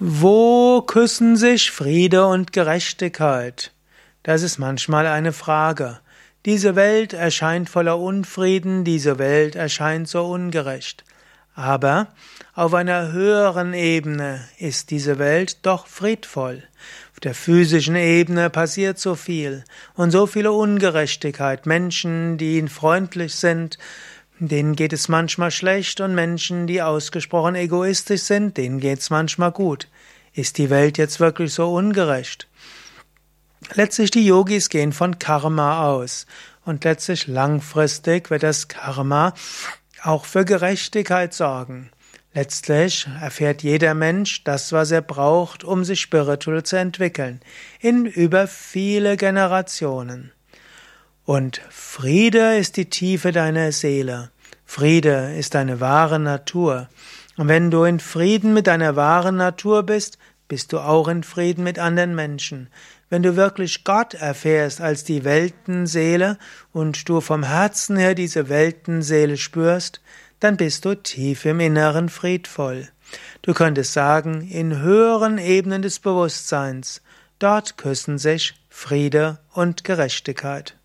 Wo küssen sich Friede und Gerechtigkeit? Das ist manchmal eine Frage. Diese Welt erscheint voller Unfrieden, diese Welt erscheint so ungerecht. Aber auf einer höheren Ebene ist diese Welt doch friedvoll. Auf der physischen Ebene passiert so viel und so viele Ungerechtigkeit. Menschen, die freundlich sind, Denen geht es manchmal schlecht und Menschen, die ausgesprochen egoistisch sind, denen geht es manchmal gut. Ist die Welt jetzt wirklich so ungerecht? Letztlich die Yogis gehen von Karma aus und letztlich langfristig wird das Karma auch für Gerechtigkeit sorgen. Letztlich erfährt jeder Mensch das, was er braucht, um sich spirituell zu entwickeln, in über viele Generationen. Und Friede ist die Tiefe deiner Seele. Friede ist deine wahre Natur. Und wenn du in Frieden mit deiner wahren Natur bist, bist du auch in Frieden mit anderen Menschen. Wenn du wirklich Gott erfährst als die Weltenseele und du vom Herzen her diese Weltenseele spürst, dann bist du tief im Inneren friedvoll. Du könntest sagen, in höheren Ebenen des Bewusstseins, dort küssen sich Friede und Gerechtigkeit.